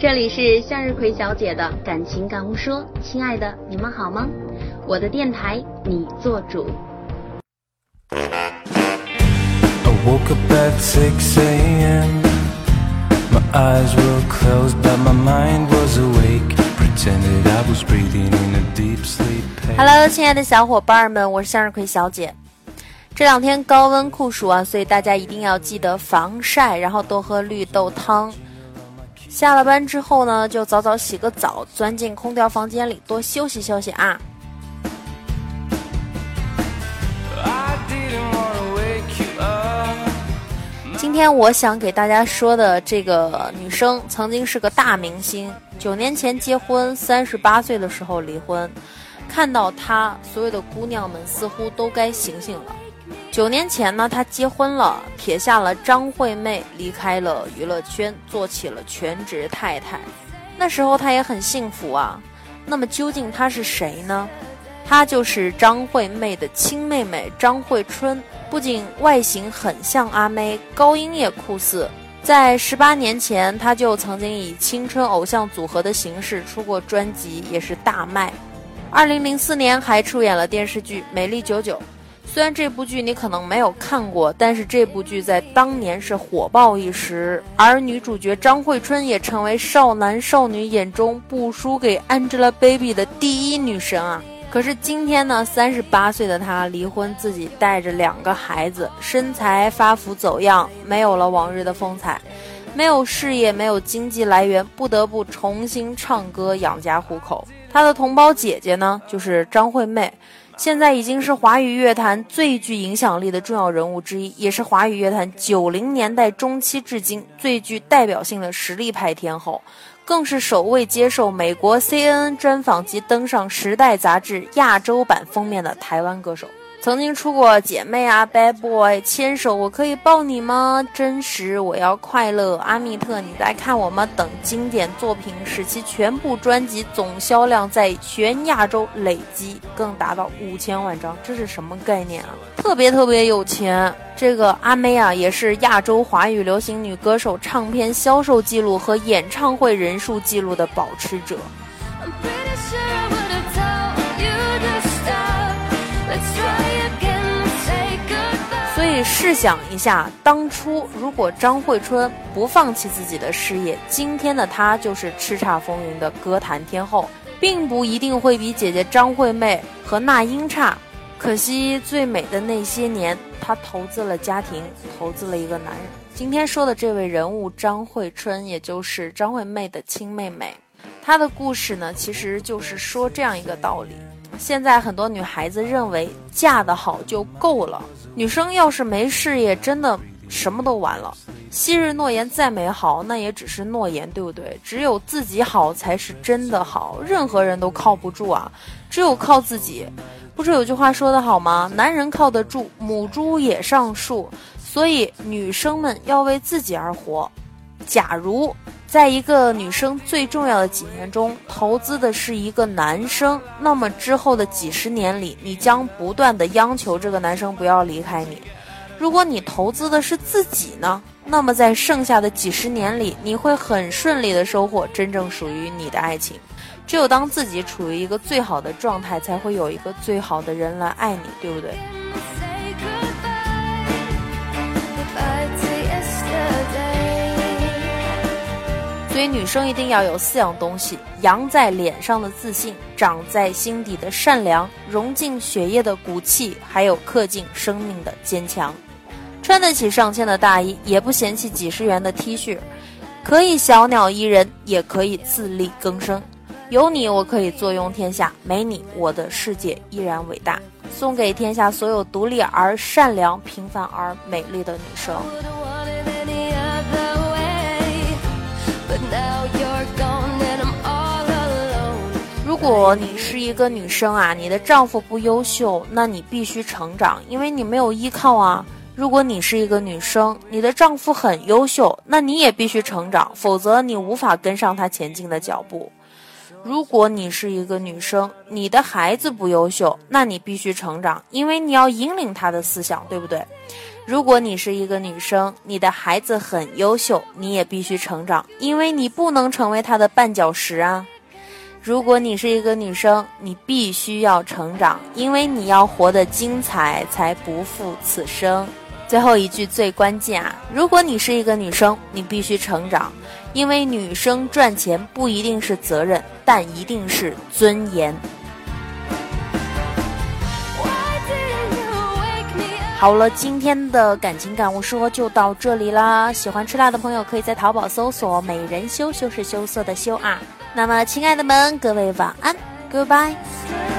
这里是向日葵小姐的感情感悟说，亲爱的，你们好吗？我的电台，你做主。Hello，亲爱的小伙伴们，我是向日葵小姐。这两天高温酷暑啊，所以大家一定要记得防晒，然后多喝绿豆汤。下了班之后呢，就早早洗个澡，钻进空调房间里多休息休息啊。今天我想给大家说的这个女生，曾经是个大明星，九年前结婚，三十八岁的时候离婚。看到她，所有的姑娘们似乎都该醒醒了。九年前呢，她结婚了，撇下了张惠妹，离开了娱乐圈，做起了全职太太。那时候她也很幸福啊。那么究竟她是谁呢？她就是张惠妹的亲妹妹张惠春。不仅外形很像阿妹，高音也酷似。在十八年前，她就曾经以青春偶像组合的形式出过专辑，也是大卖。二零零四年还出演了电视剧《美丽九九》。虽然这部剧你可能没有看过，但是这部剧在当年是火爆一时，而女主角张惠春也成为少男少女眼中不输给 Angelababy 的第一女神啊！可是今天呢，三十八岁的她离婚，自己带着两个孩子，身材发福走样，没有了往日的风采，没有事业，没有经济来源，不得不重新唱歌养家糊口。她的同胞姐姐呢，就是张惠妹。现在已经是华语乐坛最具影响力的重要人物之一，也是华语乐坛九零年代中期至今最具代表性的实力派天后，更是首位接受美国 CNN 专访及登上《时代》杂志亚洲版封面的台湾歌手。曾经出过《姐妹》啊，《Bad Boy》，牵手我可以抱你吗？真实我要快乐，阿密特你在看我吗？等经典作品使其全部专辑总销量在全亚洲累积更达到五千万张，这是什么概念啊？特别特别有钱。这个阿妹啊，也是亚洲华语流行女歌手唱片销售记录和演唱会人数记录的保持者。试想一下，当初如果张惠春不放弃自己的事业，今天的她就是叱咤风云的歌坛天后，并不一定会比姐姐张惠妹和那英差。可惜最美的那些年，她投资了家庭，投资了一个男人。今天说的这位人物张惠春，也就是张惠妹的亲妹妹，她的故事呢，其实就是说这样一个道理。现在很多女孩子认为嫁得好就够了，女生要是没事业，真的什么都完了。昔日诺言再美好，那也只是诺言，对不对？只有自己好才是真的好，任何人都靠不住啊，只有靠自己。不是有句话说得好吗？男人靠得住，母猪也上树。所以女生们要为自己而活。假如。在一个女生最重要的几年中，投资的是一个男生，那么之后的几十年里，你将不断的央求这个男生不要离开你。如果你投资的是自己呢，那么在剩下的几十年里，你会很顺利的收获真正属于你的爱情。只有当自己处于一个最好的状态，才会有一个最好的人来爱你，对不对？所以女生一定要有四样东西：扬在脸上的自信，长在心底的善良，融进血液的骨气，还有刻进生命的坚强。穿得起上千的大衣，也不嫌弃几十元的 T 恤，可以小鸟依人，也可以自力更生。有你，我可以坐拥天下；没你，我的世界依然伟大。送给天下所有独立而善良、平凡而美丽的女生。如果你是一个女生啊，你的丈夫不优秀，那你必须成长，因为你没有依靠啊。如果你是一个女生，你的丈夫很优秀，那你也必须成长，否则你无法跟上他前进的脚步。如果你是一个女生，你的孩子不优秀，那你必须成长，因为你要引领他的思想，对不对？如果你是一个女生，你的孩子很优秀，你也必须成长，因为你不能成为他的绊脚石啊。如果你是一个女生，你必须要成长，因为你要活得精彩，才不负此生。最后一句最关键啊！如果你是一个女生，你必须成长，因为女生赚钱不一定是责任，但一定是尊严。好了，今天的感情感悟说就到这里啦。喜欢吃辣的朋友可以在淘宝搜索“美人羞”，羞是羞涩的羞啊。那么，亲爱的们，各位晚安，Goodbye。